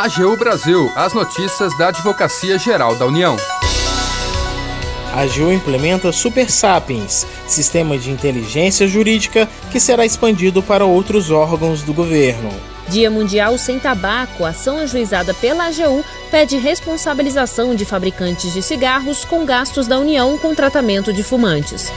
AGU Brasil, as notícias da Advocacia Geral da União. A AGU implementa Super Sapiens, sistema de inteligência jurídica que será expandido para outros órgãos do governo. Dia Mundial Sem Tabaco, ação ajuizada pela AGU, pede responsabilização de fabricantes de cigarros com gastos da União com tratamento de fumantes.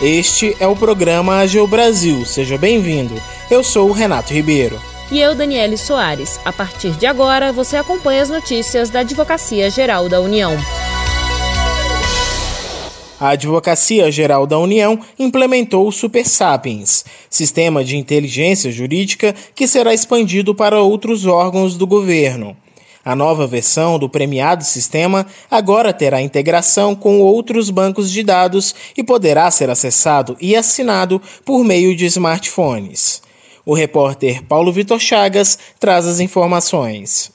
Este é o programa AGU Brasil. Seja bem-vindo. Eu sou o Renato Ribeiro. E eu, Daniele Soares. A partir de agora, você acompanha as notícias da Advocacia Geral da União. A Advocacia Geral da União implementou o Super Sapiens, sistema de inteligência jurídica que será expandido para outros órgãos do governo. A nova versão do premiado sistema agora terá integração com outros bancos de dados e poderá ser acessado e assinado por meio de smartphones. O repórter Paulo Vitor Chagas traz as informações.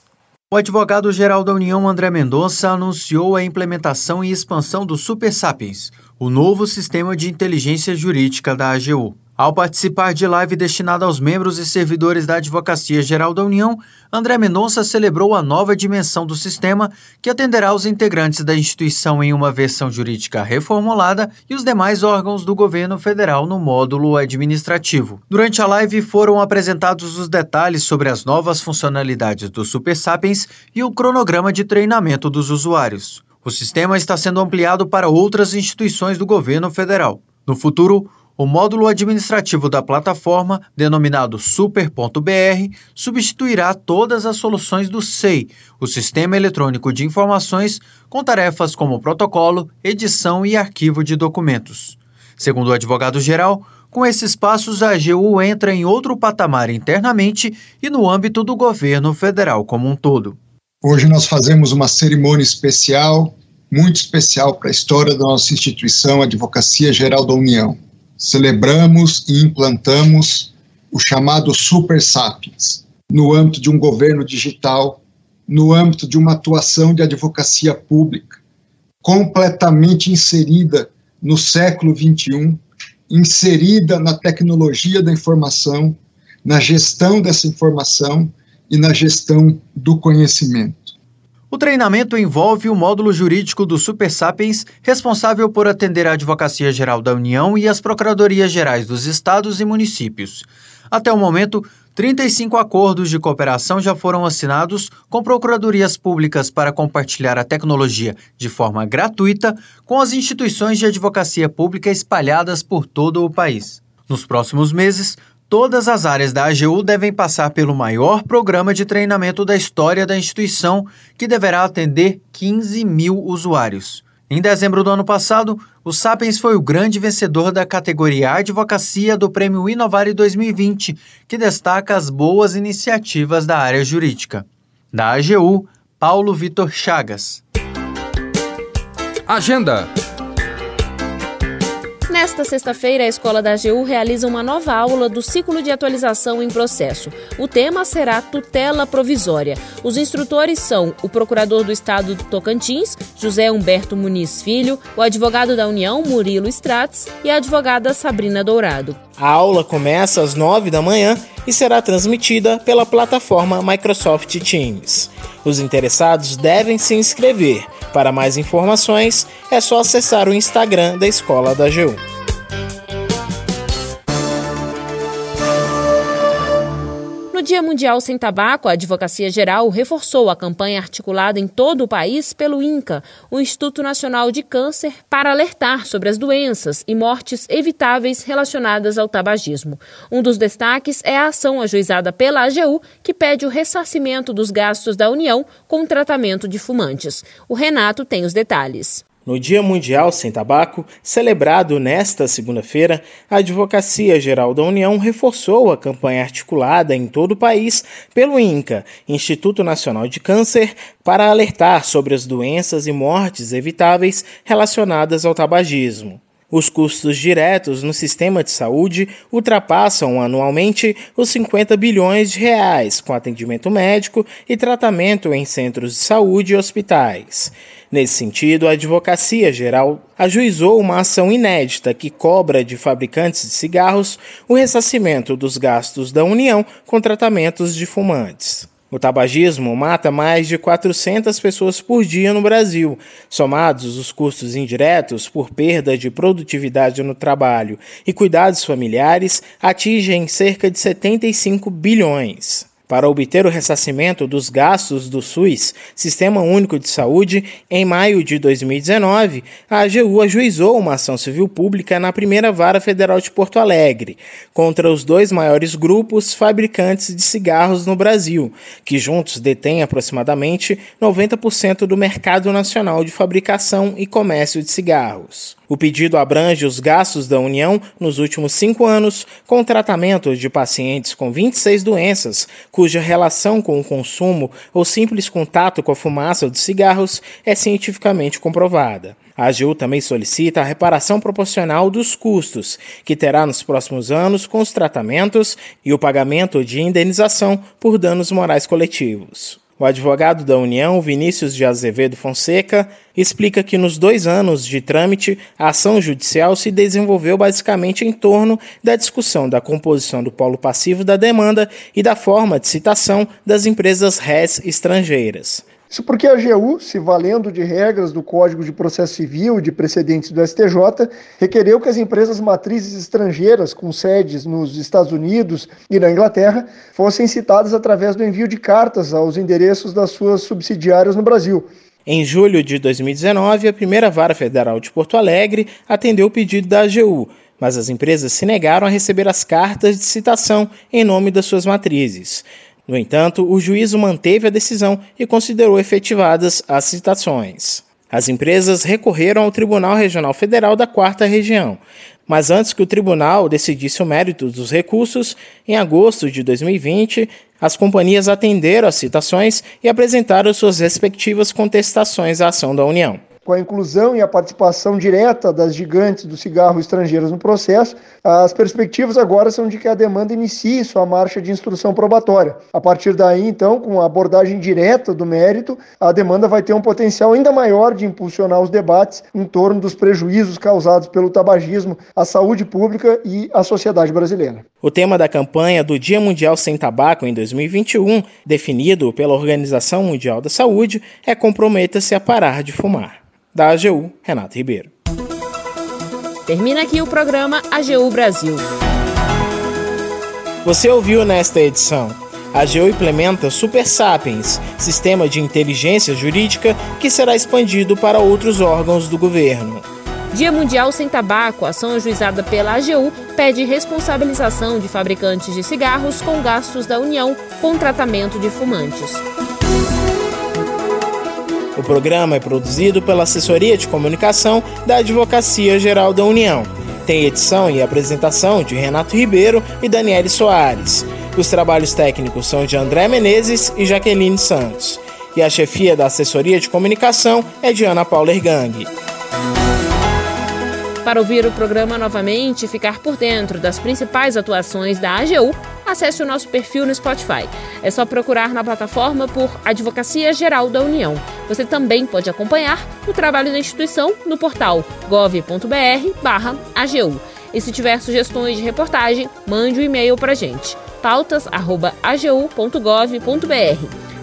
O advogado-geral da União, André Mendonça, anunciou a implementação e expansão do Super Sapiens, o novo sistema de inteligência jurídica da AGU. Ao participar de live destinada aos membros e servidores da Advocacia Geral da União, André Mendonça celebrou a nova dimensão do sistema, que atenderá os integrantes da instituição em uma versão jurídica reformulada e os demais órgãos do governo federal no módulo administrativo. Durante a live foram apresentados os detalhes sobre as novas funcionalidades do Super Sapiens e o cronograma de treinamento dos usuários. O sistema está sendo ampliado para outras instituições do governo federal. No futuro, o módulo administrativo da plataforma, denominado Super.br, substituirá todas as soluções do SEI, o Sistema Eletrônico de Informações, com tarefas como protocolo, edição e arquivo de documentos. Segundo o advogado-geral, com esses passos, a AGU entra em outro patamar internamente e no âmbito do governo federal como um todo. Hoje nós fazemos uma cerimônia especial, muito especial para a história da nossa instituição, a Advocacia Geral da União celebramos e implantamos o chamado Super Sapiens, no âmbito de um governo digital, no âmbito de uma atuação de advocacia pública, completamente inserida no século XXI, inserida na tecnologia da informação, na gestão dessa informação e na gestão do conhecimento. O treinamento envolve o módulo jurídico do Super Sapiens, responsável por atender a Advocacia Geral da União e as Procuradorias Gerais dos Estados e Municípios. Até o momento, 35 acordos de cooperação já foram assinados com procuradorias públicas para compartilhar a tecnologia de forma gratuita com as instituições de advocacia pública espalhadas por todo o país. Nos próximos meses, Todas as áreas da AGU devem passar pelo maior programa de treinamento da história da instituição, que deverá atender 15 mil usuários. Em dezembro do ano passado, o Sapiens foi o grande vencedor da categoria Advocacia do Prêmio Inovare 2020, que destaca as boas iniciativas da área jurídica. Da AGU, Paulo Vitor Chagas. Agenda Nesta sexta-feira, a Escola da AGU realiza uma nova aula do ciclo de atualização em processo. O tema será tutela provisória. Os instrutores são o Procurador do Estado do Tocantins, José Humberto Muniz Filho, o advogado da União, Murilo Strates, e a advogada Sabrina Dourado. A aula começa às nove da manhã e será transmitida pela plataforma Microsoft Teams. Os interessados devem se inscrever. Para mais informações, é só acessar o Instagram da Escola da AGU. Dia Mundial Sem Tabaco, a Advocacia Geral reforçou a campanha articulada em todo o país pelo INCA, o Instituto Nacional de Câncer, para alertar sobre as doenças e mortes evitáveis relacionadas ao tabagismo. Um dos destaques é a ação ajuizada pela AGU, que pede o ressarcimento dos gastos da União com o tratamento de fumantes. O Renato tem os detalhes. No Dia Mundial Sem Tabaco, celebrado nesta segunda-feira, a Advocacia Geral da União reforçou a campanha articulada em todo o país pelo INCA, Instituto Nacional de Câncer, para alertar sobre as doenças e mortes evitáveis relacionadas ao tabagismo. Os custos diretos no sistema de saúde ultrapassam anualmente os 50 bilhões de reais, com atendimento médico e tratamento em centros de saúde e hospitais. Nesse sentido, a Advocacia Geral ajuizou uma ação inédita que cobra de fabricantes de cigarros o ressarcimento dos gastos da União com tratamentos de fumantes. O tabagismo mata mais de 400 pessoas por dia no Brasil. Somados os custos indiretos por perda de produtividade no trabalho e cuidados familiares, atingem cerca de 75 bilhões. Para obter o ressarcimento dos gastos do SUS, Sistema Único de Saúde, em maio de 2019, a AGU ajuizou uma ação civil pública na primeira vara federal de Porto Alegre, contra os dois maiores grupos fabricantes de cigarros no Brasil, que juntos detêm aproximadamente 90% do mercado nacional de fabricação e comércio de cigarros. O pedido abrange os gastos da União nos últimos cinco anos com tratamento de pacientes com 26 doenças, cuja relação com o consumo ou simples contato com a fumaça dos cigarros é cientificamente comprovada. A AGU também solicita a reparação proporcional dos custos, que terá nos próximos anos com os tratamentos e o pagamento de indenização por danos morais coletivos. O advogado da União, Vinícius de Azevedo Fonseca, explica que nos dois anos de trâmite, a ação judicial se desenvolveu basicamente em torno da discussão da composição do polo passivo da demanda e da forma de citação das empresas RES estrangeiras. Isso porque a AGU, se valendo de regras do Código de Processo Civil e de precedentes do STJ, requereu que as empresas matrizes estrangeiras com sedes nos Estados Unidos e na Inglaterra fossem citadas através do envio de cartas aos endereços das suas subsidiárias no Brasil. Em julho de 2019, a primeira vara federal de Porto Alegre atendeu o pedido da AGU, mas as empresas se negaram a receber as cartas de citação em nome das suas matrizes. No entanto, o juízo manteve a decisão e considerou efetivadas as citações. As empresas recorreram ao Tribunal Regional Federal da Quarta Região, mas antes que o tribunal decidisse o mérito dos recursos, em agosto de 2020, as companhias atenderam às citações e apresentaram suas respectivas contestações à ação da União com a inclusão e a participação direta das gigantes do cigarro estrangeiras no processo, as perspectivas agora são de que a demanda inicie sua marcha de instrução probatória. A partir daí, então, com a abordagem direta do mérito, a demanda vai ter um potencial ainda maior de impulsionar os debates em torno dos prejuízos causados pelo tabagismo à saúde pública e à sociedade brasileira. O tema da campanha do Dia Mundial Sem Tabaco em 2021, definido pela Organização Mundial da Saúde, é Comprometa-se a parar de fumar da AGU, Renato Ribeiro. Termina aqui o programa AGU Brasil. Você ouviu nesta edição. A AGU implementa Super Sapiens, sistema de inteligência jurídica que será expandido para outros órgãos do governo. Dia Mundial Sem Tabaco, ação ajuizada pela AGU, pede responsabilização de fabricantes de cigarros com gastos da União com tratamento de fumantes. O programa é produzido pela Assessoria de Comunicação da Advocacia Geral da União. Tem edição e apresentação de Renato Ribeiro e Daniele Soares. Os trabalhos técnicos são de André Menezes e Jaqueline Santos. E a chefia da Assessoria de Comunicação é de Ana Paula Ergang. Para ouvir o programa novamente e ficar por dentro das principais atuações da AGU, acesse o nosso perfil no Spotify. É só procurar na plataforma por Advocacia Geral da União. Você também pode acompanhar o trabalho da instituição no portal gov.br/agu. E se tiver sugestões de reportagem, mande um e-mail para a gente. pautas@agu.gov.br.